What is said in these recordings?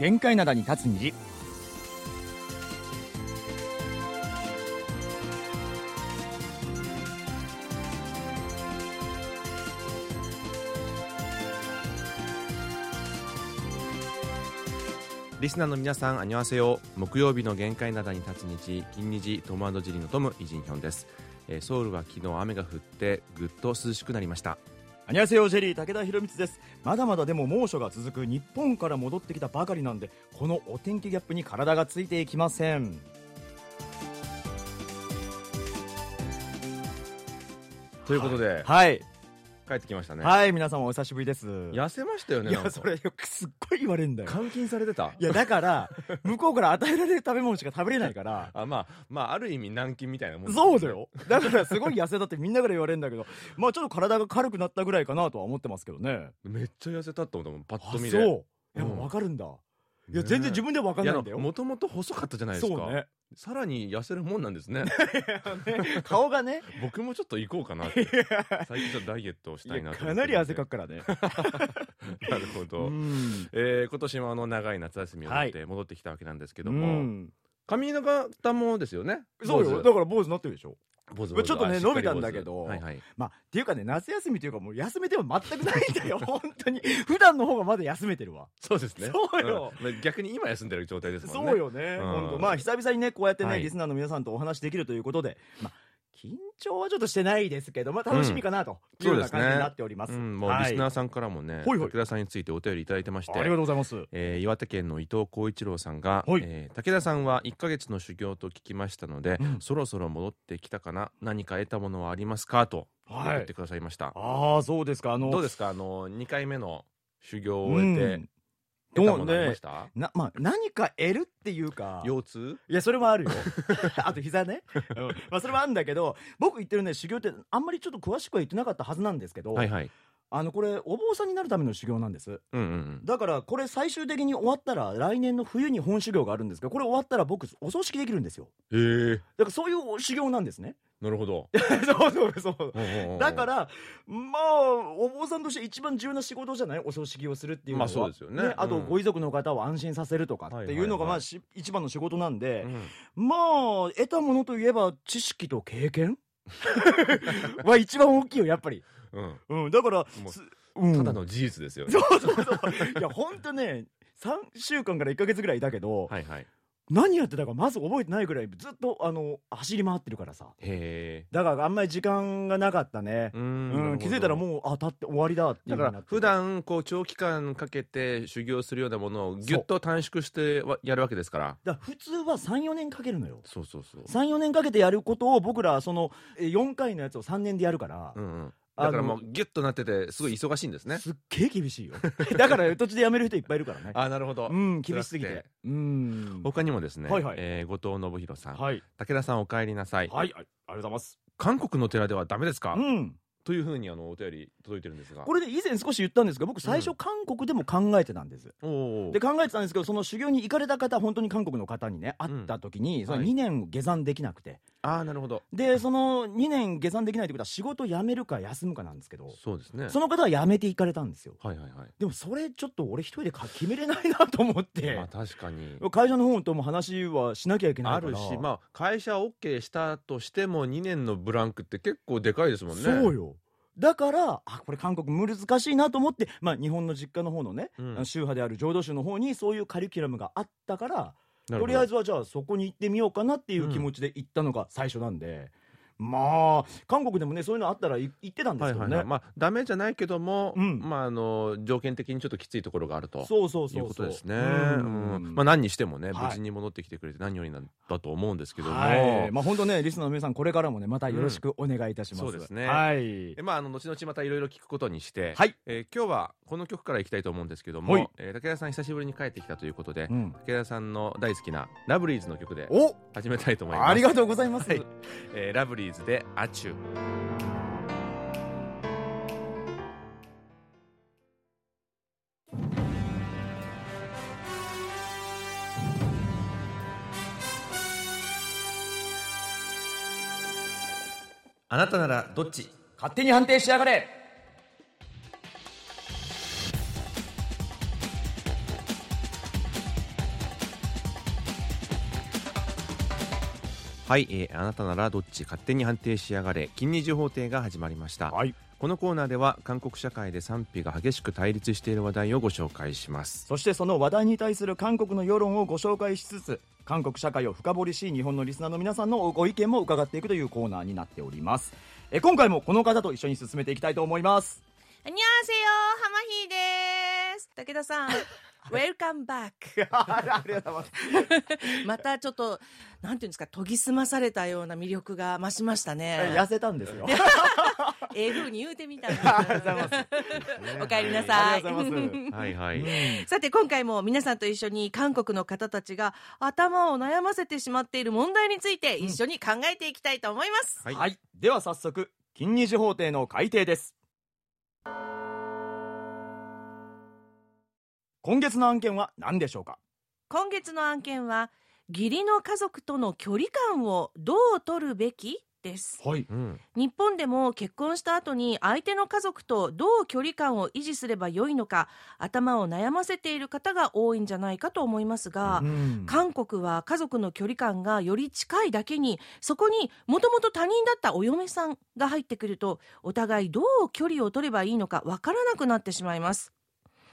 限界灘に立つ虹リスナーの皆さん、あにわせよ。木曜日の限界灘に立つ日、金日トムジリのトム、イジンヒョンです。えーソウルは昨日雨が降って、ぐっと涼しくなりました。アニャセヨジェリー武田博光です.まだまだでも猛暑が続く日本から戻ってきたばかりなんでこのお天気ギャップに体がついていきません。ということで、はい、帰ってきましたね。はい皆さんお久しぶりです。痩せましたよね、なんか。いやそれよくすっごい言われるんだよ。監禁されてた？いやだから向こうから与えられる食べ物しか食べれないから。あ、まあ、まあ、ある意味軟禁みたいなもんそうだ。よ。だからすごい痩せたってみんなから言われるんだけどまあちょっと体が軽くなったぐらいかなとは思ってますけどね。めっちゃ痩せたって思ったもん、パッあと見で。そう。いやうん。もう分かるんだいねや全然自分では分かんないんだよ。もともと細かったじゃないですか。さらに痩せるもんなんですね。顔がね。僕もちょっと行こうかなって。最近ちょっとダイエットをしたいなかなり汗かくからね。なるほど。うん。えー今年もあの長い夏休みを経って戻ってきたわけなんですけども、うん。髪型もですよね。そうよ。だから坊主になってるでしょちょっとね伸びたんだけどはいはい。まあっていうかね夏休みっていうかもう休めては全くないんだよ 本当に。普段の方がまだ休めてるわ。そうですね。そうよ。うん。逆に今休んでる状態ですもんね。そうよね、うん。本当まあ久々にねこうやってね、はい。リスナーの皆さんとお話できるということでまあ緊張はちょっとしてないですけどまあ楽しみかなというような感じになっております,、うん、もうリスナーさんからもね、武田さんについてお便りいただいてまして、ありがとうございます。えー岩手県の伊藤浩一郎さんが、はい。えー武田さんは1ヶ月の修行と聞きましたので、うん。そろそろ戻ってきたかな何か得たものはありますか？とはい。言ってくださいました、ああそうですか。あのどうですか？あの2回目の修行を終えて、うん得たものありました、なまあ何か得るっていうか。腰痛？いやそれもあるよ。あと膝ね、うん。まあそれはあるんだけど僕言ってるね修行ってあんまりちょっと詳しくは言ってなかったはずなんですけど、はいはいあのこれお坊さんになるための修行なんです。うんうんだからこれ最終的に終わったら来年の冬に本修行があるんですけどこれ終わったら僕お葬式できるんですよ。うんへえ。だからそういう修行なんですね。なるほど。そうそうそうう。んうんうんだからまあお坊さんとして一番重要な仕事じゃない？お葬式をするっていうのは、まあそうですよね。あとうん。ご遺族の方を安心させるとかっていうのがまあし一番の仕事なんで、うん。まあ得たものといえば知識と経験？は一番大きいよやっぱり、うん。うん、だからただの事実ですよね、そうそうそう。いや本当ね3週間から1か月ぐらいいたけど、はいはい。何やってたかまず覚えてないぐらいずっとあの走り回ってるからさ。へえ。だからあんまり時間がなかったね、ううん。ん気づいたらもうあ立って終わりだってだから普段こう長期間かけて修行するようなものをぎゅっと短縮してはやるわけですから。だから普通は34年かけるのよ。そうそうそう。34年かけてやることを僕らそのえ4回のやつを3年でやるから、うんうんだからもうギュッとなっててすごい忙しいんですね。すっげえ厳しいよ。だから途中で辞める人いっぱいいるからね。あなるほど。うん厳しすぎて。うん。他にもですね、はいはい。えー後藤信弘さん、はい。武田さんお帰りなさい、はいあありがとうございます。韓国の寺ではダメですか、うん。というふうにあのお便り届いてるんですが。これで以前少し言ったんですが僕最初うん。韓国でも考えてたんです、おー。で考えてたんですけどその修行に行かれた方本当に韓国の方にね会った時に、そのはい。2年下山できなくてああなるほど。でその2年下山できないってことは仕事辞めるか休むかなんですけどそうですね。その方は辞めて行かれたんですよ。はいはいはい。でもそれちょっと俺一人でか決めれないなと思って、まあ確かに。会社の方とも話はしなきゃいけないから。あるしまあ会社 OK したとしても2年のブランクって結構でかいですもんね。そうよ。だからあこれ韓国難しいなと思って、まあ、日本の実家の方のね、うん。宗派である浄土宗の方にそういうカリキュラムがあったからとりあえずはじゃあそこに行ってみようかなっていう気持ちで行ったのが最初なんで、まあ韓国でもねそういうのあったらい行ってたんですけどね、はいはいはい、まあダメじゃないけども、うん。まああの条件的にちょっときついところがあるとそうそういそうう。そうことですね。ううんん。まあ何にしてもね、はい。無事に戻ってきてくれて何よりなんだと思うんですけども、はい。まあ本当ねリスナーの皆さんこれからもねまたよろしくお願いいたします、うん。そうですね。はい。でまああの後々またいろいろ聞くことにして、はい。えー今日はこの曲からいきたいと思うんですけども、はい。えー武田さん久しぶりに帰ってきたということで、うん。武田さんの大好きなラブリーズの曲でお！始めたいと思います。ありがとうございます、はい。えーラブリーズでアチュあなたならどっち？勝手に判定しやがれはい、えー、あなたならどっち勝手に判定しやがれ金二重法廷が始まりました、はい、このコーナーでは韓国社会で賛否が激しく対立している話題をご紹介します。そしてその話題に対する韓国の世論をご紹介しつつ韓国社会を深掘りし日本のリスナーの皆さんのご意見も伺っていくというコーナーになっております。え今回もこの方と一緒に進めていきたいと思います。こんにちは、浜ひです。武田さん、Welcome back. ありがとうございます。またちょっとなんていうんですか研ぎ澄まされたような魅力が増しましたね。痩せたんですよ。ええ風に言うてみたんですありがとうございます。お帰りなさい。ありがとうございます。はいはい、うん。さて今回も皆さんと一緒に韓国の方たちが頭を悩ませてしまっている問題について一緒に考えていきたいと思います、はい。はい、では早速金二次法廷の改定です今月の案件は何でしょうか？今月の案件は義理の家族との距離感をどう取るべきです。はい。うん、日本でも結婚した後に相手の家族とどう距離感を維持すればよいのか頭を悩ませている方が多いんじゃないかと思いますが、うん。韓国は家族の距離感がより近いだけにそこにもともと他人だったお嫁さんが入ってくるとお互いどう距離を取ればいいのかわからなくなってしまいます。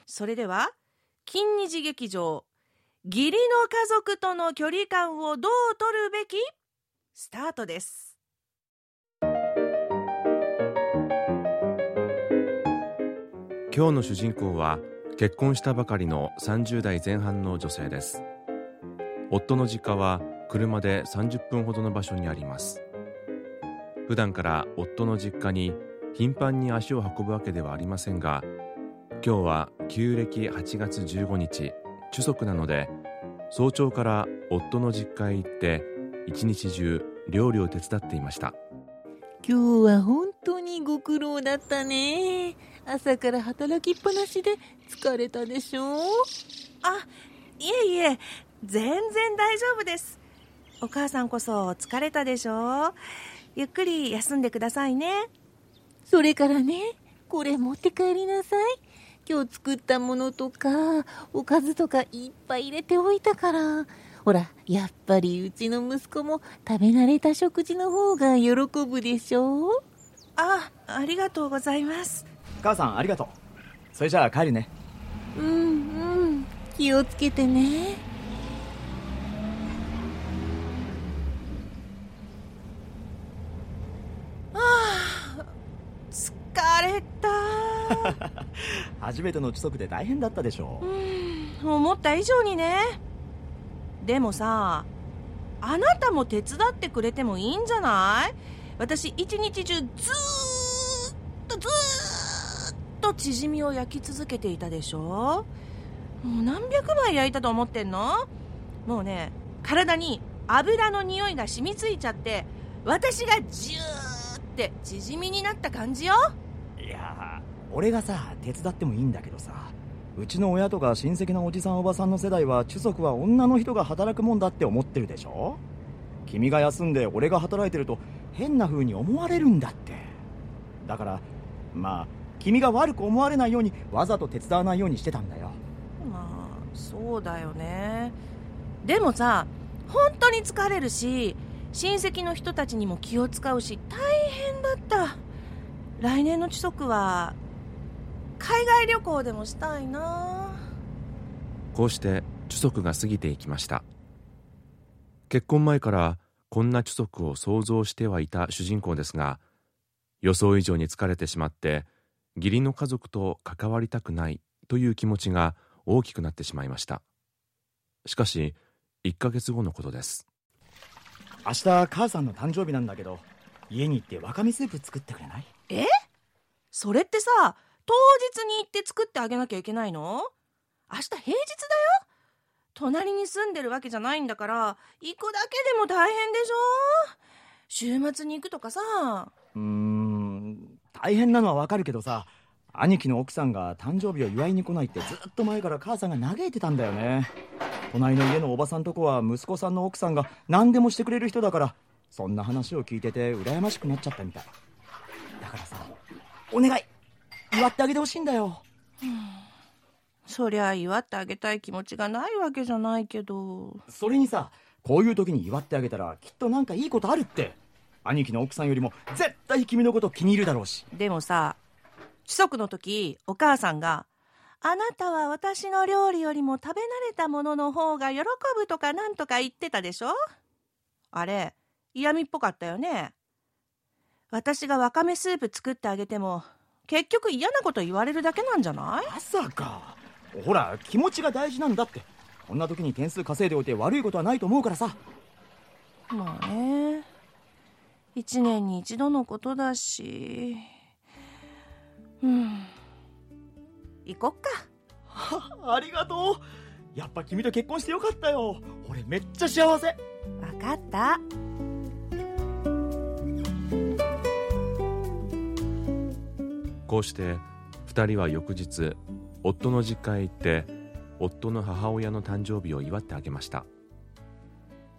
それでは金二次劇場義理の家族との距離感をどう取るべき？スタートです。今日の主人公は結婚したばかりの30代前半の女性です。夫の実家は車で30分ほどの場所にあります。普段から夫の実家に頻繁に足を運ぶわけではありませんが今日は旧暦8月15日主足なので早朝から夫の実家へ行って一日中料理を手伝っていました。今日は本当にご苦労だったね。朝から働きっぱなしで疲れたでしょ？うあいえいえ全然大丈夫です。お母さんこそ疲れたでしょ？うゆっくり休んでくださいね。それからねこれ持って帰りなさい。今日作ったものとかおかずとかいっぱい入れておいたからほらやっぱりうちの息子も食べ慣れた食事の方が喜ぶでしょ？あありがとうございます。母さんありがとう。それじゃあ帰るね。うんうん。気をつけてね。疲れた 初めての規則で大変だったでしょう。ん思った以上にね。でもさあなたも手伝ってくれてもいいんじゃない？私一日中ずーっとずーっとチヂミを焼き続けていたでしょ？もう何百枚焼いたと思ってんの？もうね体に油の匂いが染みついちゃって私がジューってチヂミになった感じよ。いやー俺がさ手伝ってもいいんだけどさうちの親とか親戚のおじさんおばさんの世代は中足は女の人が働くもんだって思ってるでしょ？君が休んで俺が働いてると変な風に思われるんだって。だからまあ君が悪く思われないようにわざと手伝わないようにしてたんだよ。まあそうだよね。でもさ本当に疲れるし親戚の人たちにも気を使うし大変だった。来年の規則は海外旅行でもしたいな。こうして主足が過ぎていきました。結婚前からこんな主足を想像してはいた主人公ですが予想以上に疲れてしまって義理の家族と関わりたくないという気持ちが大きくなってしまいました。しかし1ヶ月後のことです。明日母さんの誕生日なんだけど家に行ってわかめスープ作ってくれない？それってさ当日に行って作ってあげなきゃいけないの？明日平日だよ？隣に住んでるわけじゃないんだから行くだけでも大変でしょ？週末に行くとかさ。うーん大変なのはわかるけどさ兄貴の奥さんが誕生日を祝いに来ないってずっと前から母さんが嘆いてたんだよね。隣の家のおばさんとこは息子さんの奥さんが何でもしてくれる人だからそんな話を聞いてて羨ましくなっちゃったみたい。だからさお願い。祝ってあげてほしいんだよ。そりゃ祝ってあげたい気持ちがないわけじゃないけど。それにさこういう時に祝ってあげたらきっとなんかいいことあるって。兄貴の奥さんよりも絶対君のこと気に入るだろうし。でもさ規則の時お母さんが「あなたは私の料理よりも食べ慣れたものの方が喜ぶ」とかなんとか言ってたでしょ？あれ嫌味っぽかったよね私がわかめスープ作ってあげても結局嫌なこと言われるだけなんじゃない？まさか。ほら気持ちが大事なんだって。こんな時に点数稼いでおいて悪いことはないと思うからさ。まあね。一年に一度のことだし。うん。行こっか。ありがとう。やっぱ君と結婚してよかったよ。俺めっちゃ幸せ。わかったこうして2人は翌日夫の実家へ行って夫の母親の誕生日を祝ってあげました。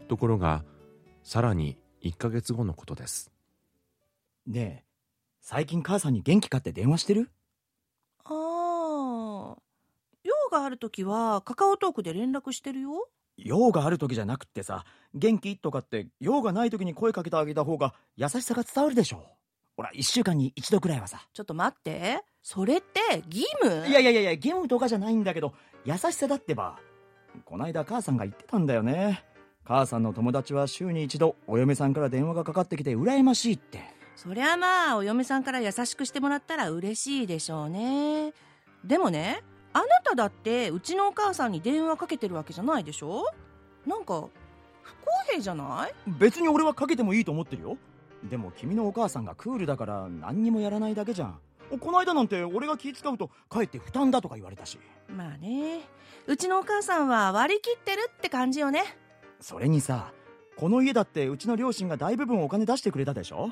ところがさらに1ヶ月後のことです。ねえ最近母さんに元気かって電話してる？ああ用がある時はカカオトークで連絡してるよ。用がある時じゃなくってさ元気？とかって用がない時に声かけてあげた方が優しさが伝わるでしょほら1週間に一度くらいはさ。ちょっと待って。それって義務？いやいやいやいや義務とかじゃないんだけど優しさだってばこないだ母さんが言ってたんだよね。母さんの友達は週に一度お嫁さんから電話がかかってきて羨ましいって。そりゃまあお嫁さんから優しくしてもらったら嬉しいでしょうね。でもねあなただってうちのお母さんに電話かけてるわけじゃないでしょ？なんか不公平じゃない？別に俺はかけてもいいと思ってるよでも君のお母さんがクールだから何にもやらないだけじゃん。この間なんて俺が気使うとかえって負担だとか言われたし。まあね。うちのお母さんは割り切ってるって感じよね。それにさこの家だってうちの両親が大部分お金出してくれたでしょ？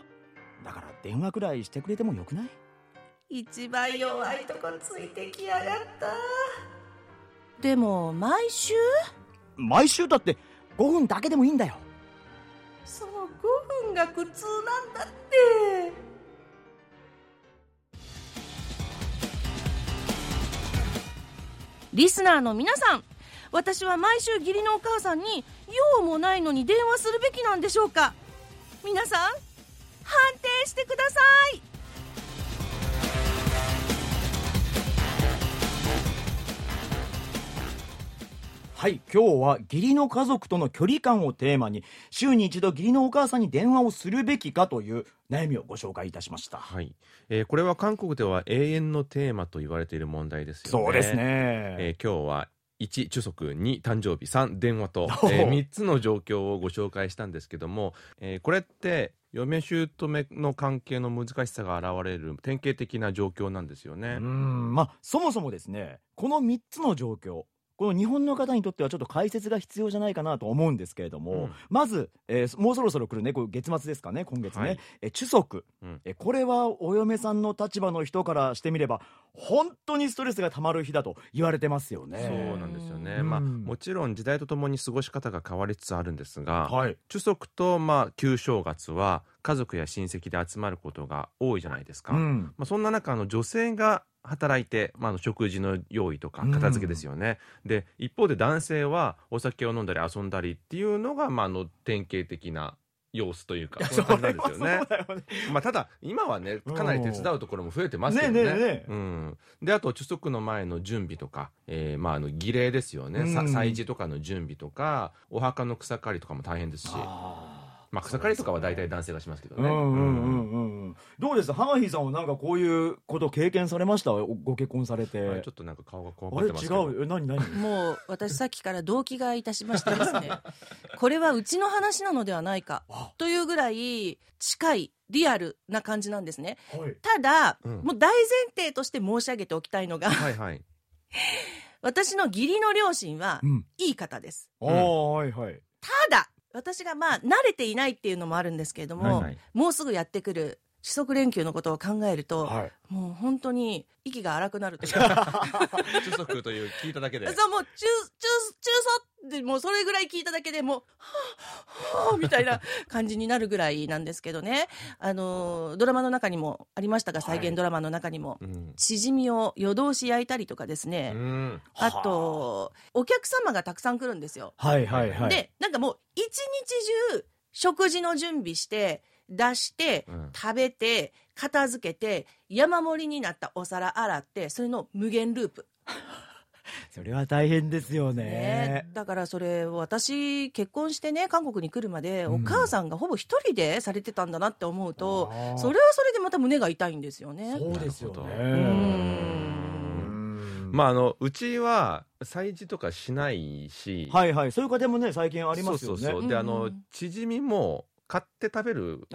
だから電話くらいしてくれてもよくない？一番弱いとこついてきやがった。でも毎週？毎週だって5分だけでもいいんだよ。その5分が苦痛なんだって。リスナーの皆さん私は毎週義理のお母さんに用もないのに電話するべきなんでしょうか？皆さん判定してください。はい今日は義理の家族との距離感をテーマに週に一度義理のお母さんに電話をするべきかという悩みをご紹介いたしました。はい、えーこれは韓国では永遠のテーマと言われている問題ですよね。そうですね、えー今日は1中足2誕生日3電話と、おー。え3つの状況をご紹介したんですけども、えーこれって嫁姑の関係の難しさが現れる典型的な状況なんですよね。うんまあそもそもですねこの3つの状況この日本の方にとってはちょっと解説が必要じゃないかなと思うんですけれども、うん。まず、えーもうそろそろ来るね。これ月末ですかね今月ね、はい。えー中足、うん。えーこれはお嫁さんの立場の人からしてみれば本当にストレスがたまる日だと言われてますよね。そうなんですよね、うん。まあ、もちろん時代とともに過ごし方が変わりつつあるんですが、はい。中足と、まあ、旧正月は家族や親戚で集まることが多いじゃないですか、うん。まあ、そんな中あの女性が働いて、まあ、あの食事の用意とか片付けですよね、で一方で男性はお酒を飲んだり遊んだりっていうのが、まあ、あの典型的な様子というかそんな感ですよね。よね。まあ、ただ今はねかなり手伝うところも増えてますけどね。ねえねえねえ。うん、であと貯足の前の準備とか、えーまあ、あの儀礼ですよね、さうん。祭事とかの準備とかお墓の草刈りとかも大変ですしまあ、草刈りとかは大体男性がしますけどね。うんうんうんうんうん。どうです？ハガヒーさんはなんかこういうこと経験されました？おご結婚されて、はいちょっとなんか顔が怖あれ違がってますけど。う？え何何？もう私さっきから動機がいたしましてですね。これはうちの話なのではないかあ。というぐらい近いリアルな感じなんですね。はい。ただ、うん。もう大前提として申し上げておきたいのがはいはい。私の義理の両親はうん。いい方です。ああはいはい。ただ私がまあ慣れていないっていうのもあるんですけれども、はいはい。もうすぐやってくる四則連休のことを考えると、はい。もう本当に息が荒くなるというか。中足という聞いただけで。そうもう中中中卒ってもうそれぐらい聞いただけでもうはぁはぁみたいな 感じになるぐらいなんですけどね。あのドラマの中にもありましたが再現ドラマの中にも、うん。チヂミを夜通し焼いたりとかですね、うん。あとお客様がたくさん来るんですよ。はいはいはい。でなんかもう一日中食事の準備して出して、うん。食べて片付けて山盛りになったお皿洗ってそれの無限ループ、それは大変ですよね。ね。だからそれ私結婚してね韓国に来るまで、うん。お母さんがほぼ一人でされてたんだなって思うとそれはそれでまた胸が痛いんですよね。そうですよね。うんうん。まああのうちは催事とかしないし。はいはい。そういう家庭もね最近ありますよね。そうそうそう。であうん。のチヂミも買って食べる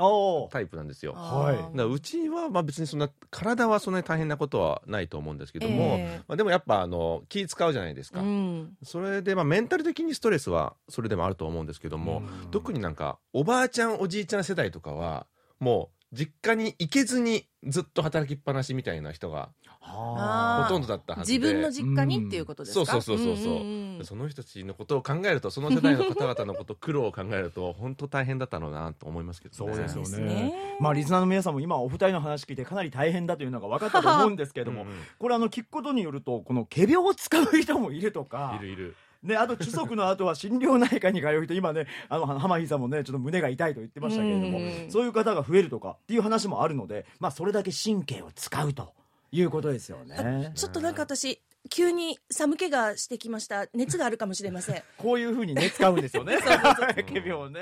タイプなんですよ。だかはい。あーらうちはまあ別にそんな体はそんなに大変なことはないと思うんですけども、えまあ、でもやっぱあの気使うじゃないですか、えうん。それでまあメンタル的にストレスはそれでもあると思うんですけども、うん。特になんかおばあちゃんおじいちゃん世代とかはもう実家に行けずにずっと働きっぱなしみたいな人がほとんどだったはずで。自分の実家に？っていうことですか、そうそうそうそうそう。んんん。その人たちのことを考えるとその世代の方々のこと 苦労を考えると本当大変だったろうなと思いますけどね。そうですよね。ね。まあリスナーの皆さんも今お二人の話聞いてかなり大変だというのが分かったと思うんですけれども、これあの聞くことによるとこの仮病を使う人もいるとか。いるいる。ね、あと中足の後は心療内科に通う人今ねあの浜井さんもねちょっと胸が痛いと言ってましたけれどもうん。そういう方が増えるとかっていう話もあるので、まあ、それだけ神経を使うということですよね。ちょっとなんか私急に寒気がしてきました。熱があるかもしれません。こういうふうにね使うんですよね。仮病 ね、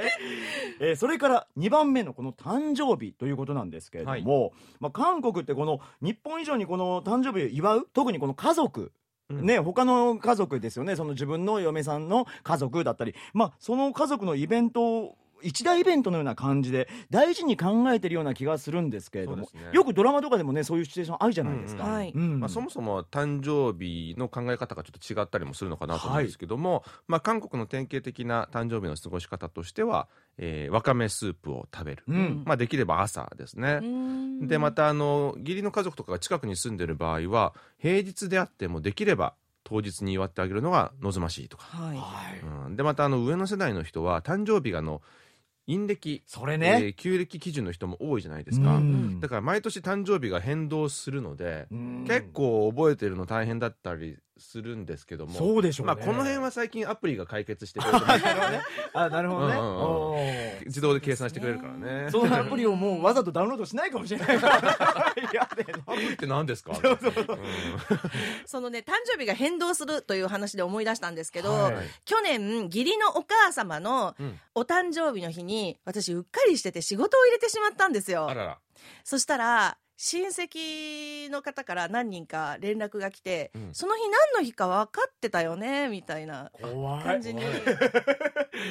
えーそれから2番目のこの誕生日ということなんですけれども、まあ、韓国ってこの日本以上にこの誕生日を祝う特にこの家族。うん。ね、他の家族ですよね。その自分の嫁さんの家族だったり、まあ、その家族のイベントを一大イベントのような感じで大事に考えてるような気がするんですけれども、ね。よくドラマとかでもねそういうシチュエーションあるじゃないですか。まあ、そもそも誕生日の考え方がちょっと違ったりもするのかなと思うんですけども、まあ、韓国の典型的な誕生日の過ごし方としては、えーわかめスープを食べる、うん。まあ、できれば朝ですね、でまたあの義理の家族とかが近くに住んでる場合は平日であってもできれば当日に祝ってあげるのが望ましいとか、はいはい。うん、でまたあの上の世代の人は誕生日があの陰暦、えそれね、ー旧暦基準の人も多いじゃないですか、うん。だから毎年誕生日が変動するので、うん。結構覚えてるの大変だったりするんですけどもそうでしょうね。まあ、この辺は最近アプリが解決してくれると思うあなるほどね。うんうん自動で計算してくれるからね。そのアプリをもうわざとダウンロードしないかもしれないから。いやでねアプリって何ですか？そのね誕生日が変動するという話で思い出したんですけど、はい。去年義理のお母様のうん。お誕生日の日に私うっかりしてて仕事を入れてしまったんですよ。あらら。そしたら親戚の方から何人か連絡が来て、うん。その日何の日か分かってたよねみたいな。感じに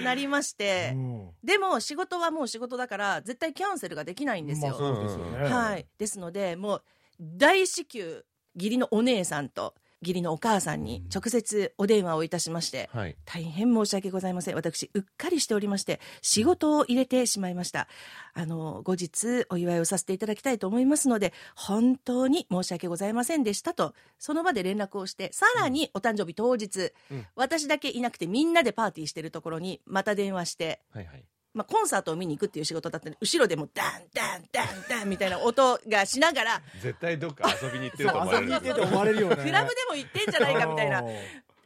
なりまして。うん。でも仕事はもう仕事だから絶対キャンセルができないんですよ、まあですよね。はい、ですのでもう大至急義理のお姉さんと義理のお母さんに直接お電話をいたしまして、はい。大変申し訳ございません。私うっかりしておりまして仕事を入れてしまいました。あの後日お祝いをさせていただきたいと思いますので本当に申し訳ございませんでしたとその場で連絡をしてさらにお誕生日当日、うん。私だけいなくてみんなでパーティーしてるところにまた電話してはいはいまあ、コンサートを見に行くっていう仕事だったんで後ろでもダンダンダンダンみたいな音がしながら絶対どっか遊びに行ってると思われる。クラブでも行ってんじゃないかみたいな。うん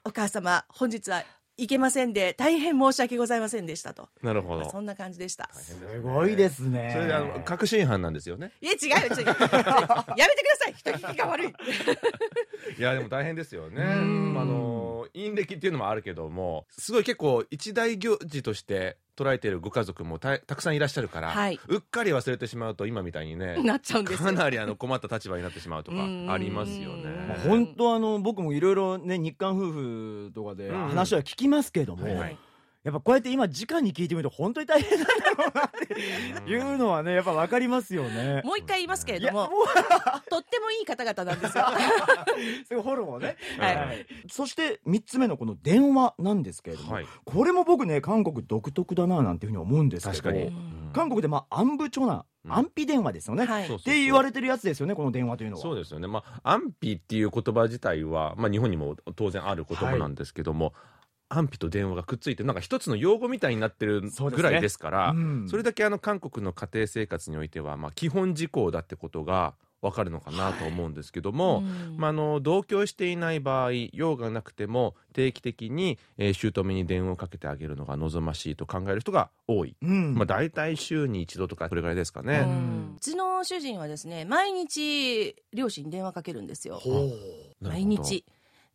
お母様本日は行けませんで大変申し訳ございませんでしたと。なるほど。そんな感じでした。すごいですね。それであの確信犯なんですよね。いや違うよちょやめてください。人聞きが悪い。いやでも大変ですよね。ん。あの陰暦っていうのもあるけどもすごい結構一大行事として捉えているご家族もたたくさんいらっしゃるから、はい。うっかり忘れてしまうと今みたいにね なっちゃうんですよ。かなりあの困った立場になってしまうとかうん。ありますようん。ねまあ本当あの僕もいろいろね日韓夫婦とかでうん。話は聞きますけども、はいはいやっぱこうやって今直に聞いてみると本当に大変なんだろうなっていうのはねやっぱ分かりますよね。もう一回言いますけれどもとってもいい方々なんですよ。うすごい。フォローをね、はい。そして3つ目のこの電話なんですけれども、はい。これも僕ね韓国独特だななんていうふうに思うんですけど確かに、うん。韓国でまあアンブチ安否電話ですよね、はい。って言われてるやつですよねこの電話というのは。そうですよね、まあ、安否っていう言葉自体は、まあ、日本にも当然ある言葉なんですけども、安否と電話がくっついてなんか一つの用語みたいになってるぐらいですからそうん。れだけあの韓国の家庭生活においては、まあ、基本事項だってことがわかるのかなと思うんですけども、うん。まあ、あの同居していない場合用がなくても定期的に、えー、姑に電話をかけてあげるのが望ましいと考える人が多い、うん。まあ、大体週に一度とかそれぐらいですかね。うん。うちの主人はですね毎日両親に電話かけるんですよ。毎日。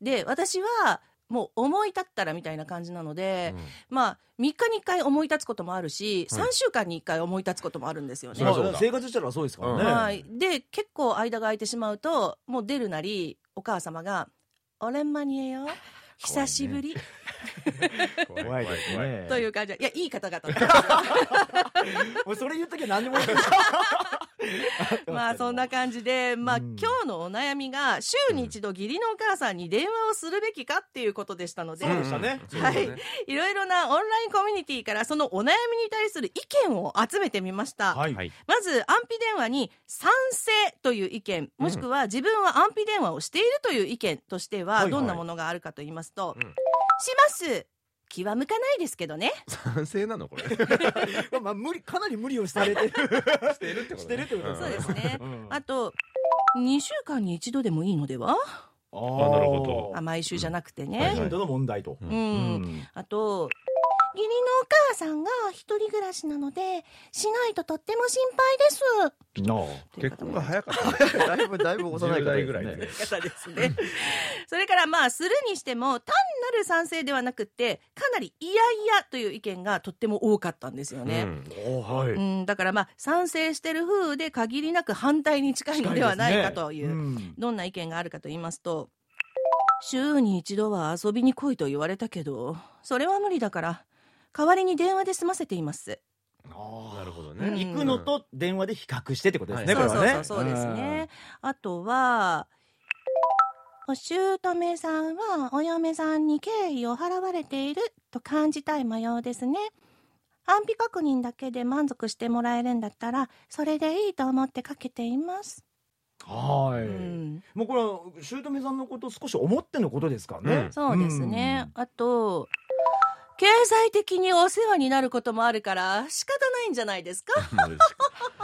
で私はもう思い立ったらみたいな感じなので、まあ3日に1回思い立つこともあるし、はい。3週間に1回思い立つこともあるんですよね。生活したらそうですからね、はい、で結構間が空いてしまうともう出るなりお母様が「おれんまにえよ。久しぶり」うん 怖いですね。という感じ。でいやいい方々。もうそれ言っときゃ何でもいい。よ まあそんな感じで、まあ、うん今日のお悩みが週に一度義理のお母さんに電話をするべきかっていうことでしたので、そうでしたね。はい。いろいろなオンラインコミュニティからそのお悩みに対する意見を集めてみました。はい、はい。まず安否電話に賛成という意見もしくは自分は安否電話をしているという意見としてはいははい。どんなものがあるかと言いますと、うんします。気は向かないですけどね。賛成なのこれ。まあまあ無理かなり無理をされてる。してるってことね。してるってことですそうですね。うん。あと2週間に一度でもいいのでは？あなるほど。あ毎週じゃなくてね、頻度の問題と、ううん。うん。あと義理のお母さんが一人暮らしなのでしないととっても心配です。なあ。結婚が早かった。ねだいぶだいぶ幼い10方代ぐらいでですね。方ですね。それからまあするにしても単なる賛成ではなくってかなり嫌々という意見がとっても多かったんですよね。うん。おはい、うん、だからまあ賛成してる風で限りなく反対に近いのではないかといううん。どんな意見があるかと言いますと週に一度は遊びに来いと言われたけどそれは無理だから代わりに電話で済ませています。あなるほどうん。ね行くのと電話で比較してってことですね、はい。そうそうこれはね。そうそうですね。あとは、お姑さんはお嫁さんに敬意を払われていると感じたい模様ですね。安否確認だけで満足してもらえるんだったら、それでいいと思ってかけています。はい、うん、もうこれは姑さんのこと少し思ってのことですからね、うん。そうですね。あと、経済的にお世話になることもあるから仕方ないんじゃないですか？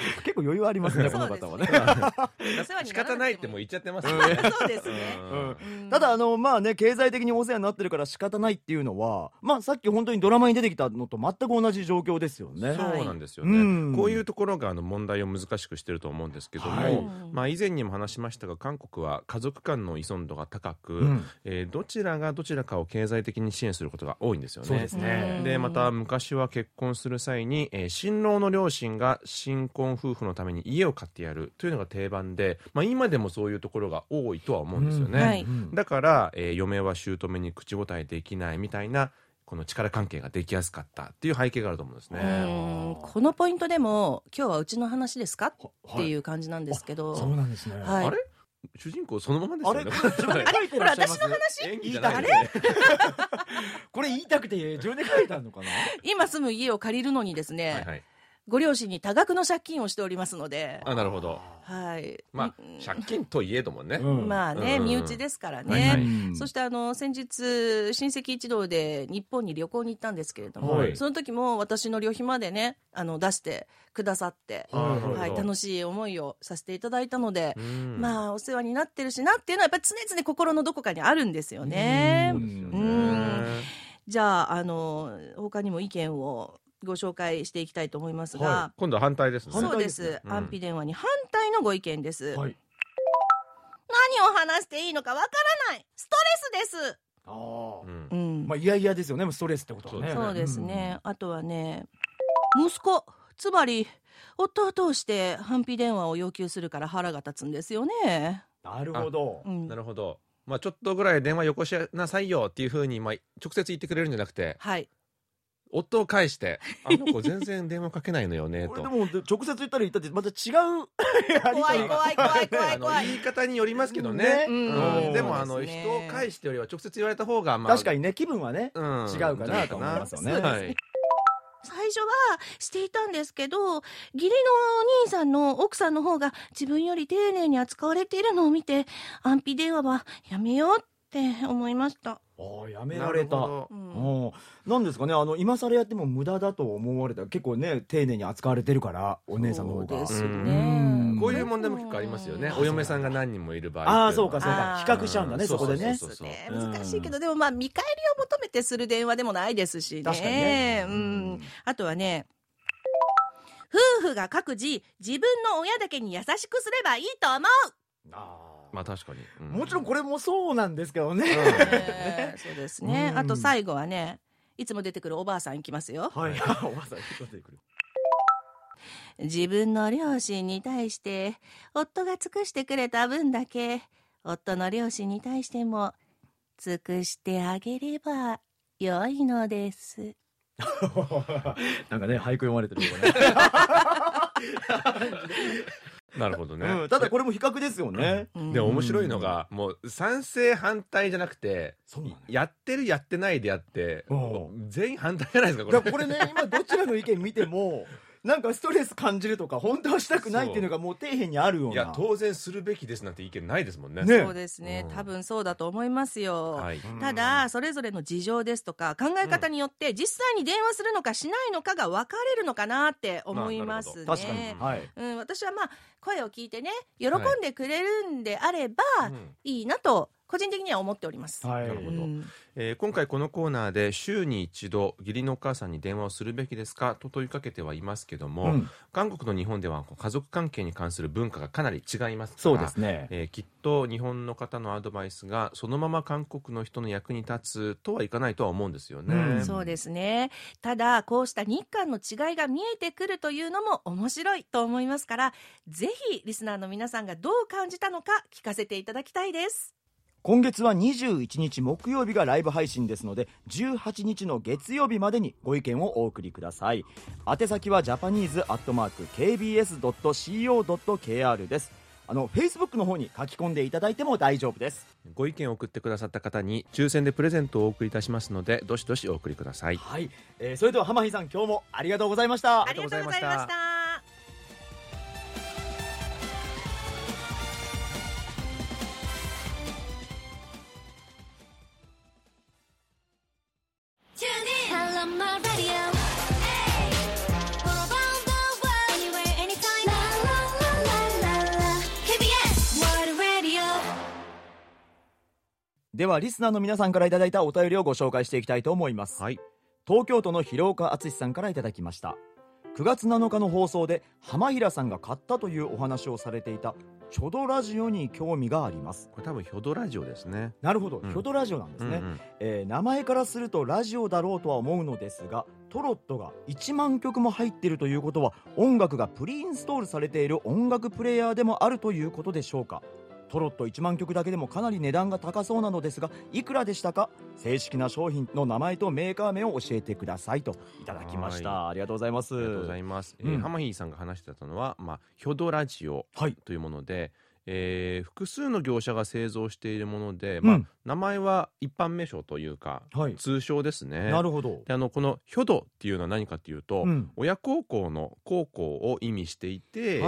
結構余裕ありますねこの方はね。仕方ないってもう言っちゃってますね。そうですね。うん。うん。ただあのまあね経済的にお世話になってるから仕方ないっていうのはまあさっき本当にドラマに出てきたのと全く同じ状況ですよね。そうなんですよね、うん。こういうところがあの問題を難しくしてると思うんですけども、はい。まあ、以前にも話しましたが韓国は家族間の依存度が高く、うん。えーどちらがどちらかを経済的に支援することが多いんですよね。そうですね。うんでまた昔は結婚する際に、えー新郎の両親が新婚夫婦のために家を買ってやるというのが定番で、まあ、今でもそういうところが多いとは思うんですよね。うんはいうん。だから、えー嫁は姑に口答えできないみたいなこの力関係ができやすかったっていう背景があると思うんですうね。んこのポイントでも今日はうちの話ですか？はっていう感じなんですけど、そうなんですね、はい。あれ？主人公そのままですあれよね。これ？私の話演技じゃないです？ね。これ言いたくて自分で書いたのかな？今住む家を借りるのにですね、はいはい。ご両親に多額の借金をしておりますので、あなるほど。はい。まあうん。借金といえどもね。うん。まあね、うん。身内ですからね。はいはい。うん。そしてあの先日親戚一同で日本に旅行に行ったんですけれども、はい。その時も私の旅費までねあの出してくださって、はい楽しい思いをさせていただいたので、うん。まあお世話になってるしなっていうのはやっぱり常々心のどこかにあるんですよね。うん。うん。じゃああの他にも意見をご紹介していきたいと思いますが、は今度は反対ですね。そうです。す、うん。安否電話に反対のご意見です、はい。何を話していいのかわからない。ストレスです。ああ。うん。うん。まあいやいやですよね。ストレスってことはね。そうですね、あとはね息子。つまり夫を通して反否電話を要求するから腹が立つんですよね、うんなるほど。うん。なるほど。まあちょっとぐらい電話よこしなさいよっていうふうにまあ直接言ってくれるんじゃなくて、はい夫を介して あの子全然電話かけないのよねと。でも直接言ったら言ったってまた違う。怖い怖い怖い怖い怖い。言い方によりますけどね。ねうん。うん。でもあの人を介してよりは直接言われた方がまあ確かにね気分はねうん。違うかなと思いますよね。はい。最初はしていたんですけど義理のお兄さんの奥さんの方が自分より丁寧に扱われているのを見て安否電話はやめようって思いましたああやめられた。なうん。うん。なんですかねあの今更やっても無駄だと思われた結構ね丁寧に扱われてるからお姉さんの方が。でこういう問題も結構ありますよね。うん。お嫁さんが何人もいる場合ああそうかそうか。比較しちゃうんだねうんそこでね。難しいけどでもまあ見返りを求めてする電話でもないですしね。確かにね。うん、あとはね夫婦が各自自分の親だけに優しくすればいいと思う。あーまあ確かに、うん。もちろんこれもそうなんですけどね、ねそうですね。うん。あと最後はねいつも出てくるおばあさんいきますよ。はい。おばあさん一つでくる。自分の両親に対して夫が尽くしてくれた分だけ夫の両親に対しても尽くしてあげれば良いのです。なんかね俳句読まれてるよね なるほどね、うん、ただこれも比較ですよね。うん。で面白いのがもう賛成反対じゃなくてそうなのよ。やってるやってないでやってう全員反対じゃないですかこれ。これね、今どちらの意見見ても、なんかストレス感じるとか、本当はしたくないっていうのがもう底辺にあるような。いや当然するべきですなんて意見ないですもんね。ねそうですね。うん。多分そうだと思いますよ、はい。うん。ただそれぞれの事情ですとか考え方によって実際に電話するのかしないのかが分かれるのかなって思いますね。確かに。はい。うん、私はまあ声を聞いてね喜んでくれるんであればうん。いいなと個人的には思っております。はい。なるほどうんえー今回このコーナーで週に一度義理のお母さんに電話をするべきですか？と問いかけてはいますけども、うん韓国と日本ではこう家族関係に関する文化がかなり違いますからそうですね。えーきっと日本の方のアドバイスがそのまま韓国の人の役に立つとはいかないとは思うんですよね。うんそうですねただこうした日韓の違いが見えてくるというのも面白いと思いますからぜひリスナーの皆さんがどう感じたのか聞かせていただきたいです今月は21日木曜日がライブ配信ですので18日の月曜日までにご意見をお送りください。宛先はジャパニーズアットマーク KBS.CO.KR です。あの Facebook の方に書き込んでいただいても大丈夫です。ご意見を送ってくださった方に抽選でプレゼントをお送りいたしますのでどしどしお送りください。はい、えーそれでは浜日さん今日もありがとうございました。ありがとうございましたではリスナーの皆さんからいただいたお便りをご紹介していきたいと思います。はい、東京都の広岡敦さんからいただきました。9月7日の放送で浜平さんが買ったというお話をされていたチョドラジオに興味があります。これ多分ヒョドラジオですね。なるほど、うん。ヒョドラジオなんですね、うんうん。えー名前からするとラジオだろうとは思うのですがトロットが1万曲も入っているということは音楽がプリインストールされている音楽プレイヤーでもあるということでしょうか？トロット1万曲だけでもかなり値段が高そうなのですがいくらでしたか？正式な商品の名前とメーカー名を教えてくださいといただきました。ありがとうございます。ありがとうございます。えうん。ー、ハマヒーさんが話してたのは、まあ、ヒョドラジオはい。というもので、えー複数の業者が製造しているもので、まあうん名前は一般名称というか、はい。通称ですね。なるほど。であのこのヒョドっていうのは何かっていうと、うん。親孝行の孝行を意味していて、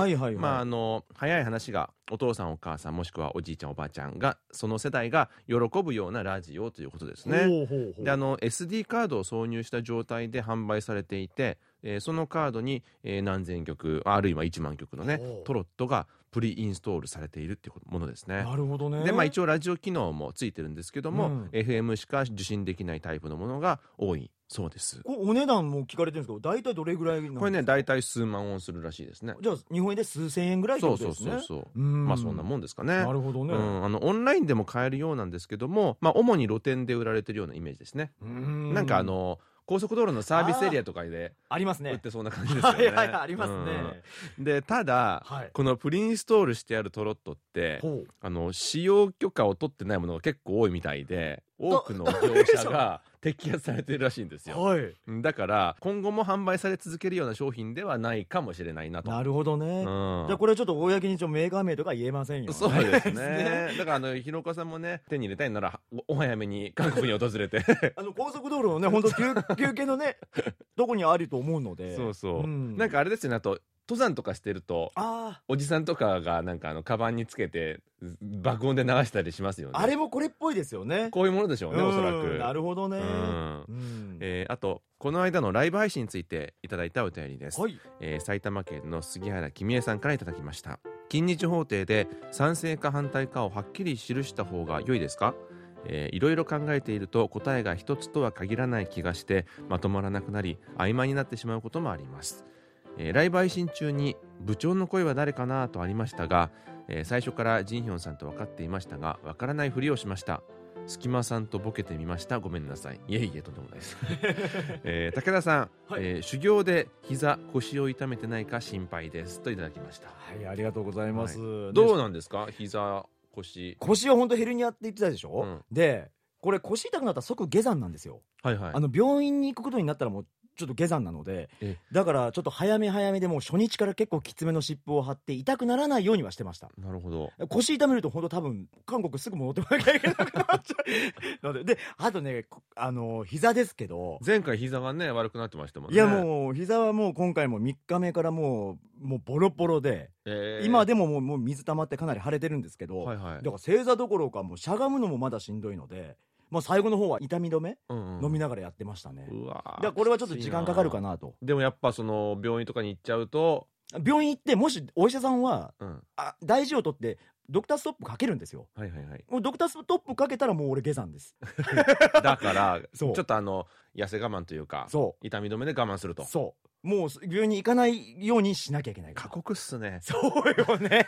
早い話がお父さんお母さんもしくはおじいちゃんおばあちゃんがその世代が喜ぶようなラジオということですね。ほうほうほう。であの SD カードを挿入した状態で販売されていて、えーそのカードに、えー何千曲あるいは1万曲のねトロットがプリインストールされているっていうものですね。なるほどねでまあ一応ラジオ機能もついてるんですけども、うん FM しか受信できないタイプのものが多いそうです。お値段も聞かれてるんですけど大体どれぐらいなんですか？これね大体数万ウォンするらしいですね。じゃあ日本円で数千円ぐらいってそうことですねそうそうそう。うんまあそんなもんですかね。なるほどね、うん、あのオンラインでも買えるようなんですけども、まあ、主に露店で売られてるようなイメージですね。うんなんかあの高速道路のサービスエリアとかでありますね。売ってそうな感じですよね。はいはいはいありますね、うん。でただ、はい。このプリインストールしてあるトロットってあの使用許可を取ってないものが結構多いみたいで多くの業者が 摘発されてるらしいんですよ。はい。だから今後も販売され続けるような商品ではないかもしれないなと。なるほどね、うん。じゃあこれはちょっと公にちょメーカー名とか言えませんよ。そうですね。だからあの広岡さんもね手に入れたいならおお早めに 韓国に訪れて。あの高速道路のね本当休休憩のねどこにあると思うので。そうそう、ん。なんかあれですよねあと登山とかしてるとあおじさんとかがなんかあのカバンにつけて爆音で流したりしますよね。ああれもこれっぽいですよね。こういうものでしょうねおそらうんく。なるほどね。うん。うん。えーあとこの間のライブ配信についていただいたお便りです、はい。えー埼玉県の杉原君江さんからいただきました。近日法廷で賛成か反対かをはっきり記した方が良いですか？えーいろいろ考えていると答えが一つとは限らない気がしてまとまらなくなり曖昧になってしまうこともあります、えーライブ配信中に部長の声は誰かなとありましたが、えー最初からジンヒョンさんと分かっていましたが分からないふりをしました。隙間さんとボケてみました。ごめんなさい。いえいえとんでもないです、えー武田さん、はい。えー修行で膝腰を痛めてないか心配です。といただきました。はいありがとうございます、どうなんですか？膝腰。腰は本当ヘルニアって言ってたでしょ、うん。でこれ腰痛くなったら即下山なんですよ、はいはい。あの病院に行くことになったらもうちょっと下山なのでえだからちょっと早め早めでもう初日から結構きつめの湿布を貼って痛くならないようにはしてました。なるほど。腰痛めると本当多分韓国すぐ戻ってこなきゃいけなくなっちゃう。のでであとねこあの膝ですけど。前回膝がね悪くなってましたもんね。いやもう膝はもう今回も3日目からもうもうボロボロで、えー今でももうもう水溜まってかなり腫れてるんですけど、はいはい。だから正座どころかもうしゃがむのもまだしんどいので、まあ、最後の方は痛み止め？うんうん。飲みながらやってましたね、うわだこれはちょっと時間かかるかなと。でもやっぱその病院とかに行っちゃうと、病院行ってもしお医者さんはうん、あ大事を取ってドクターストップかけるんですよ。はいはいはい。もうドクターストップかけたらもう俺下山です。だからちそう。ょっとあの痩せ我慢というかそ痛み止めで我慢すると。うそうもう病院に行かないようにしなきゃいけない過酷っすね。そうよね。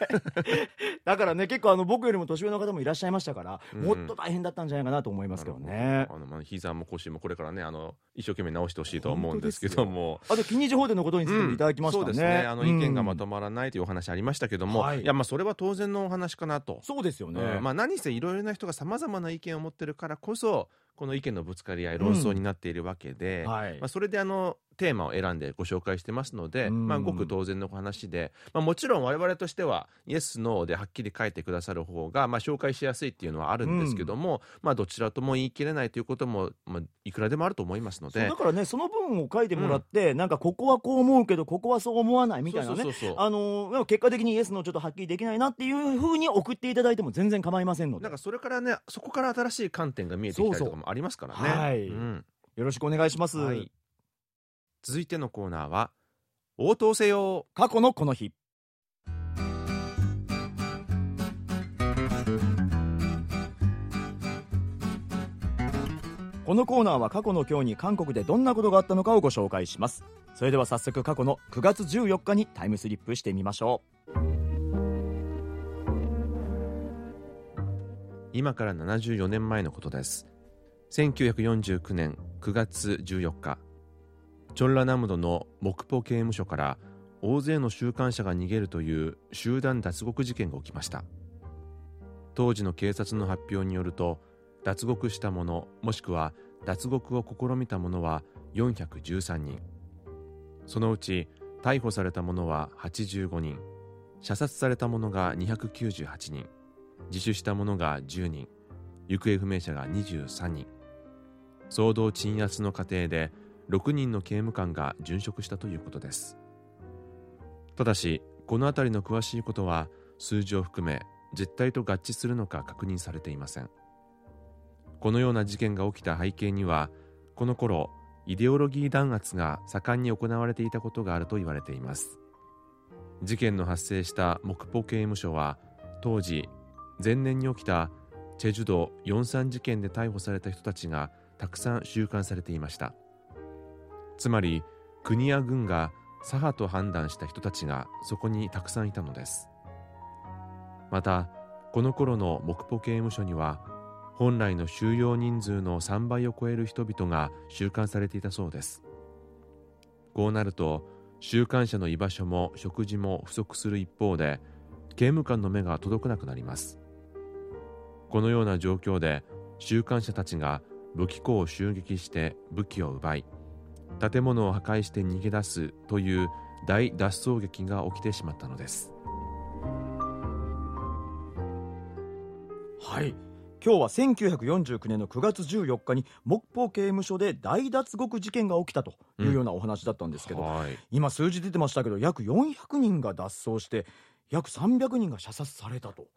だからね結構あの僕よりも年上の方もいらっしゃいましたから、うん。もっと大変だったんじゃないかなと思いますけどね。あのまあ膝も腰もこれからねあの一生懸命直してほしいとは思うんですけども。あと近日法典のことについてもいただきましたね、そうですね。あの意見がまとままらないというお話ありましたけども、はい。い、やまあそれは当然のお話かなと、そうですよね、うん。まあ何せいろいろな人がさまざまな意見を持ってるからこそこの意見のぶつかり合い論争になっているわけで、はい。まあ、それであのテーマを選んでご紹介してますので、うん。まあ、ごく当然の話で、まあ、もちろん我々としてはイエス・ノーではっきり書いてくださる方が、まあ、紹介しやすいっていうのはあるんですけども、まあ、どちらとも言い切れないということも、まあ、いくらでもあると思いますので。そうだ。からねその文を書いてもらって、なんかここはこう思うけどここはそう思わないみたいなね。そうそうそうそう。あのー結果的にイエスのちょっとはっきりできないなっていうふうに送っていただいても全然構いませんので。なんかそれからねそこから新しい観点が見えてきたりとかもありますからね。はいう。ん。よろしくお願いします、はい続いてのコーナーは「応答せよ。過去のこの日。このコーナーは過去の今日に韓国でどんなことがあったのかをご紹介します。それでは早速過去の9月14日にタイムスリップしてみましょ今から74年前のことです。1949年9月14日チョンラナムドの木ポ刑務所から大勢の収監者が逃げるという集団脱獄事件が起きました。当時の警察の発表によると脱獄した者もしくは脱獄を試みた者は413人。そのうち逮捕された者は85人。射殺された者が298人。自首した者が10人。行方不明者が23人騒動鎮圧の過程で6人の刑務官が殉職したということです。ただしこの辺りの詳しいことは数字を含め実態と合致するのか確認されていません。このような事件が起きた背景にはこの頃イデオロギー弾圧が盛んに行われていたことがあると言われています。事件の発生した木ポ刑務所は当時前年に起きたチェジュド43事件で逮捕された人たちがたくさん収監されていました。つまり国や軍が左派と判断した人たちがそこにたくさんいたのです。またこの頃の木ポ刑務所には本来の収容人数の3倍を超える人々が収監されていたそうです。こうなると収監者の居場所も食事も不足する一方で刑務官の目が届かなくなります。このような状況で収監者たちが武器庫を襲撃して武器を奪い建物を破壊して逃げ出すという大脱走劇が起きてしまったのです。はい。今日は1949年の9月14日に木浦刑務所で大脱獄事件が起きたというようなお話だったんですけど、はい。今数字出てましたけど約400人が脱走して約300人が射殺されたと。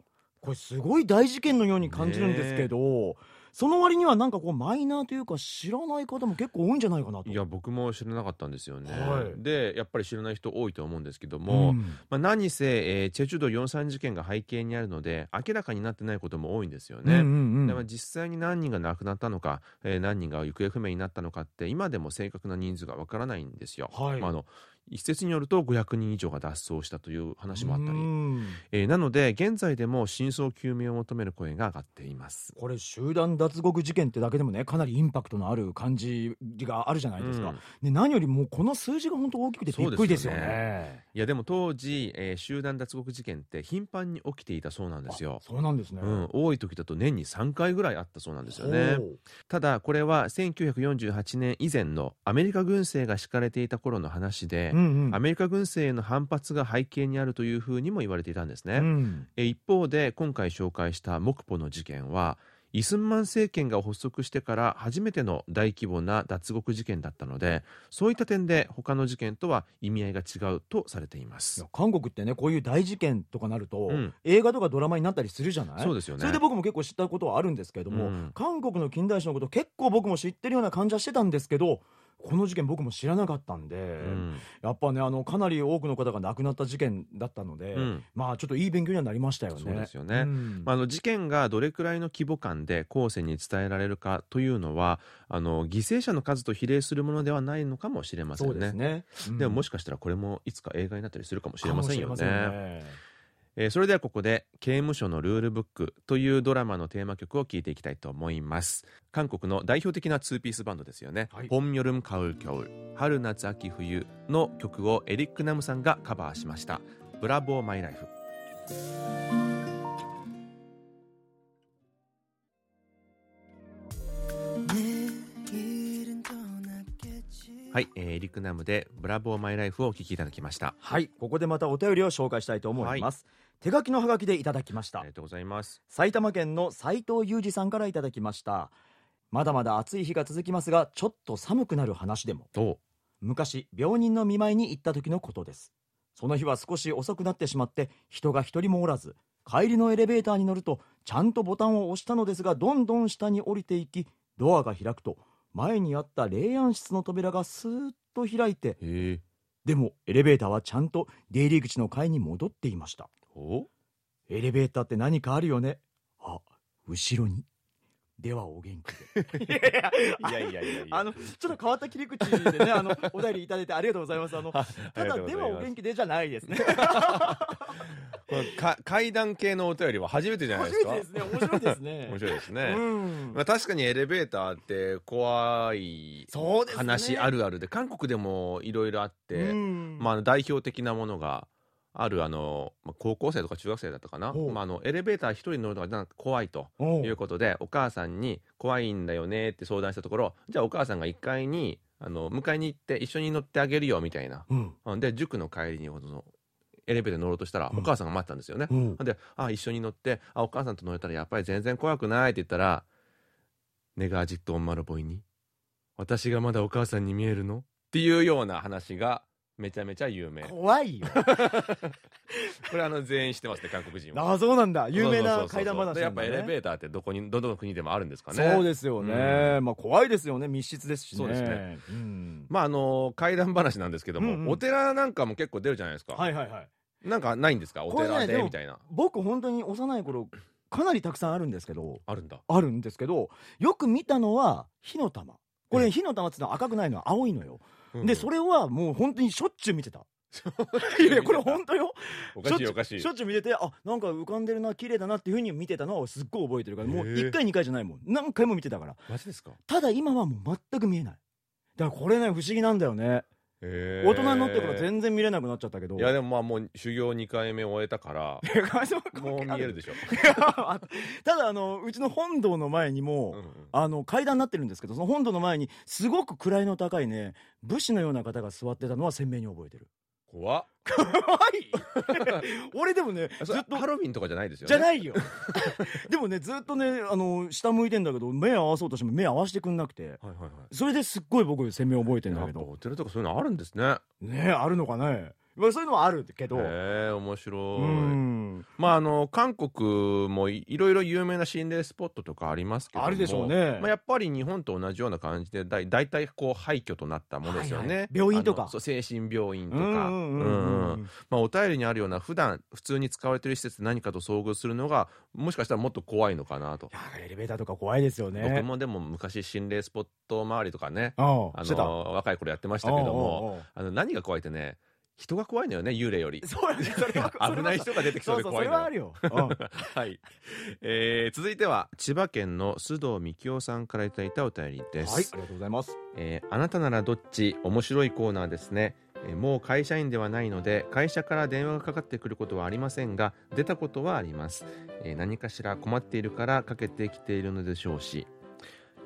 これすごい大事件のように感じるんですけど、その割にはなんかこうマイナーというか知らない方も結構多いんじゃないかなと。いや僕も知らなかったんですよね、はい。でやっぱり知らない人多いと思うんですけどうも、ん。まあ、何せ、えーチェジュ島43事件が背景にあるので明らかになってないことも多いんですよね、うんうんうん。実際に何人が亡くなったのか、えー何人が行方不明になったのかって今でも正確な人数がわからないんですよ。はい。まあ、あの一説によると500人以上が脱走したという話もあったり、うん。えーなので現在でも真相究明を求める声が上がっています。これ集団脱獄事件ってだけでもねかなりインパクトのある感じがあるじゃないですか、うん。で何よりもうこの数字が本当大きくてびっくりですよそうですよね。いやでも当時、えー集団脱獄事件って頻繁に起きていたそうなんですよ。あ。そうなんですね、うん、多い時だと年に3回ぐらいあったそうなんですよね。ただこれは1948年以前のアメリカ軍政が敷かれていた頃の話で、うんうん。アメリカ軍政への反発が背景にあるというふうにも言われていたんですね、うん。え一方で今回紹介したモクポの事件はイスンマン政権が発足してから初めての大規模な脱獄事件だったのでそういった点で他の事件とは意味合いが違うとされています。韓国ってねこういう大事件とかなると、うん。映画とかドラマになったりするじゃない？そうですよね。それで僕も結構知ったことはあるんですけれども、うん。韓国の近代史のこと結構僕も知ってるような感じはしてたんですけどこの事件僕も知らなかったんで、うん。やっぱねあのかなり多くの方が亡くなった事件だったので、うん。まあちょっといい勉強にはなりましたよね。そうですよね。ん。まあ、あの事件がどれくらいの規模感で後世に伝えられるかというのはあの犠牲者の数と比例するものではないのかもしれませそうんでね。すね。でももししかしたらこれもいつか映画になったりするかもしれませんよね。ねえーそれではここで刑務所のルールブックというドラマのテーマ曲を聴いていきたいと思います。韓国の代表的なツーピースバンドですよね、はい。ポンミョルムカウルキョウル。春夏秋冬の曲をエリック・ナムさんがカバーしました。ブラボーマイライフ。はい、えーエリック・ナムでブラボーマイライフをお聴きいただきました。はい。ここでまたお便りを紹介したいと思います。手書きのハガキでいただきましたあり。がとうございます埼玉県の斉藤裕二さんからいただきました。まだまだ暑い日が続きますがちょっと寒くなる話でも。お昔病人の見舞いに行った時のことですその日は少し遅くなってしまって人が一人もおらず帰りのエレベーターに乗るとちゃんとボタンを押したのですがどんどん下に降りていきドアが開くと前にあった霊安室の扉がスーッと開いてでもエレベーターはちゃんと出入り口の階に戻っていましたお？エレベーターって何かあるよね。あ後ろに。ではお元気で。いやいやいや あのちょっと変わった切り口でねあのお便りいただいてありがとうございます。あの ただではお元気でじゃないですね。このか怪談系のお便りは初めてじゃない初ですか？めてですね。面白いですね。面白いですね、うん。まあ、確かにエレベーターって怖い話あるあるで韓国でもいろいろあって、うん。まあ、代表的なものがあるあの、まあ、高校生とか中学生だったかな、まあ、あのエレベーター一人乗るのがなんか怖いということでお母さんに怖いんだよねって相談したところじゃあお母さんが1階にあの迎えに行って一緒に乗ってあげるよみたいな。うん。うん。で塾の帰りにそのエレベーターに乗ろうとしたらうん。お母さんが待ってたんですよね、うん。であ一緒に乗ってあお母さんと乗れたらやっぱり全然怖くないって言ったら「ネガージットオンマロボイに私がまだお母さんに見えるの?」っていうような話がめちゃめちゃ有名。こ怖いよ。れあの全員知ってますね韓国人は。あそうなんだ。有名な怪談話やっぱエレベーターってどこにどの国でもあるんですかね。そうですよね、まあ怖いですよね。密室ですしね。そうですね、うん、まああの怪談話なんですけども、うんうん。お寺なんかも結構出るじゃないですか、はいはいはい。なんかないんですか？お寺でもでみたいな。僕本当に幼い頃かなりたくさんあるんですけどあるんだ。あるんですけどよく見たのは火の玉。こうんれ火の玉ってのは赤くないのは青いのよ、うんでそれはもう本当にしょっちゅう見てた。いやいやこれ本当よ。おかしいおかしい。しょっちゅう見ててあなんか浮かんでるな綺麗だなっていうふうに見てたのをすっごい覚えてるからもうへえ1回2回じゃないもん。何回も見てたから。マジですか？ただ今はもう全く見えない。だからこれね不思議なんだよね大人になってから全然見れなくなっちゃったけど。いやでもまあもう修行2回目終えたから もう見えるでしょ、ただあのうちの本堂の前にも、うんうん。あの階段になってるんですけどその本堂の前にすごく位の高いね武士のような方が座ってたのは鮮明に覚えてる怖っ。はい。俺でもねずっと。ハロウィンとかじゃないですよね。じゃないよ。でもねずっとねあの下向いてんだけど目合わそうとしても目合わせてくんなくて。はいはいはい。それですっごい僕鮮明覚えてんだけど。お寺とかそういうのあるんですね。ねあるのかねまあそういうのはあるけど。へえ面白い。うん。まああの韓国もいいろいろ有名な心霊スポットとかありますけども。あるでしょうね。まあ、やっぱり日本と同じような感じでだい大体こう廃墟となったものですよね、はいはい。病院とか。そう精神病院とか。まあ、お便りにあるような普段普通に使われてる施設で何かと遭遇するのがもしかしたらもっと怖いのかなと、いやエレベーターとか怖いですよね。僕もでも昔心霊スポット周りとかねあの若い頃やってましたけどもあの何が怖いってね人が怖いのよね幽霊より。そうやねそれは 危ない人が出てきそうで怖いのよ。そうそうそれはあるよ、うん。はい、えー続いては千葉県の須藤幹夫さんからいただいたお便りです、はいありがとうございます。えーあなたならどっち面白いコーナーですね、えーもう会社員ではないので会社から電話がかかってくることはありませんが出たことはあります、えー何かしら困っているからかけてきているのでしょうし、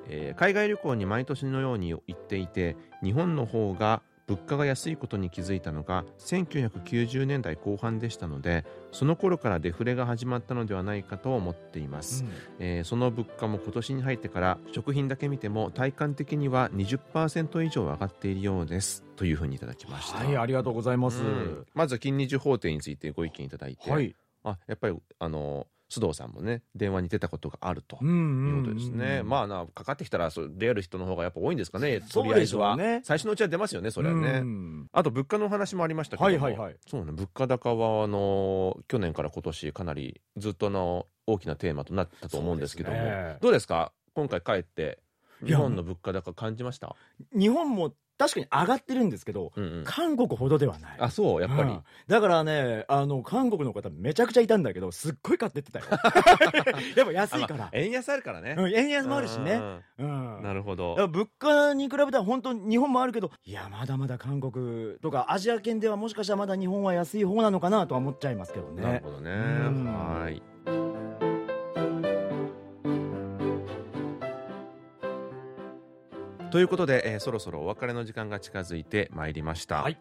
えー海外旅行に毎年のように行っていて日本の方が物価が安いことに気づいたのが1990年代後半でしたのでその頃からデフレが始まったのではないかと思っています、えーその物価も今年に入ってから食品だけ見ても体感的には20%以上上がっているようです。というふうにいただきました、はいありがとうございます、うん。まずは金二重法廷についてご意見いただいて、はい。あやっぱりあの須藤さんもね電話に出たことがあると。うんいうことですね。まあな、かかってきたら、そう出る人の方がやっぱ多いんですかね。とりあえずはね最初のうちは出ますよね、それはね。うんあと物価のお話もありましたけども、はいはいはいそうね、物価高はあの去年から今年かなりずっとの大きなテーマとなったと思うんですけども、そうねどうですか？今回帰って日本の物価高感じました？日本も確かに上がってるんですけど、うんうん。韓国ほどではない。あそうやっぱり、うん。だからねあの韓国の方めちゃくちゃいたんだけどすっごい買ってってたよ。やっぱ安いかあまらあ円安あるからね、うん円安もあるしね。うんなるほど。物価に比べたら本当日本もあるけどいやまだまだ韓国とかアジア圏ではもしかしたらまだ日本は安い方なのかなとは思っちゃいますけどね。なるほどね。うん。はいということで、えーそろそろお別れの時間が近づいてまいりました、はい。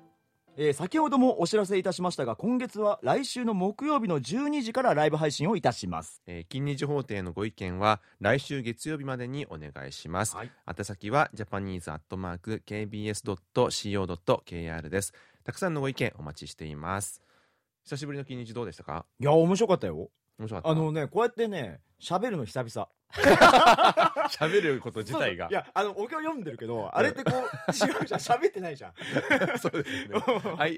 えー先ほどもお知らせいたしましたが今月は来週の木曜日の12時からライブ配信をいたします。えー金日法廷のご意見は来週月曜日までにお願いします、はい。宛先はジャパニーズアットマーク KBS.CO.KR です。たくさんのご意見お待ちしています。久しぶりの金日どうでしたか？いや面白かったよ。面白かった。あのねこうやってね喋るの久々 喋ること自体が。いや、あの、お経読んでるけど、あれってこう、違うじゃん、喋ってないじゃん。そうですね。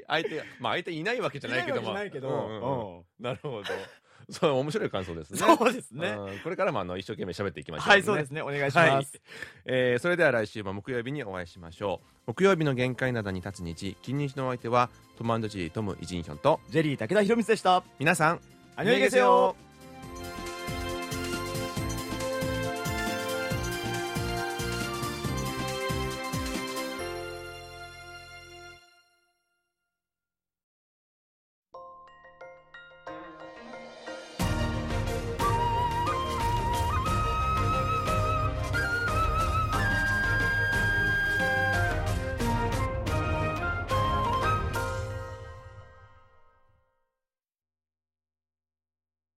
相手、まあ相手いないわけじゃないけども。いないけど、うんうん、なるほど。そう、面白い感想ですね。そうですね。これからもあの一生懸命喋っていきましょう、ね、はい、そうですね。お願いします。はい、えー、それでは来週も木曜日にお会いしましょう。木曜日の限界などに立つ日、金日のお相手はトムジートムイジンヒョンとジェリー武田博光でした。皆さん、ありがとうございます。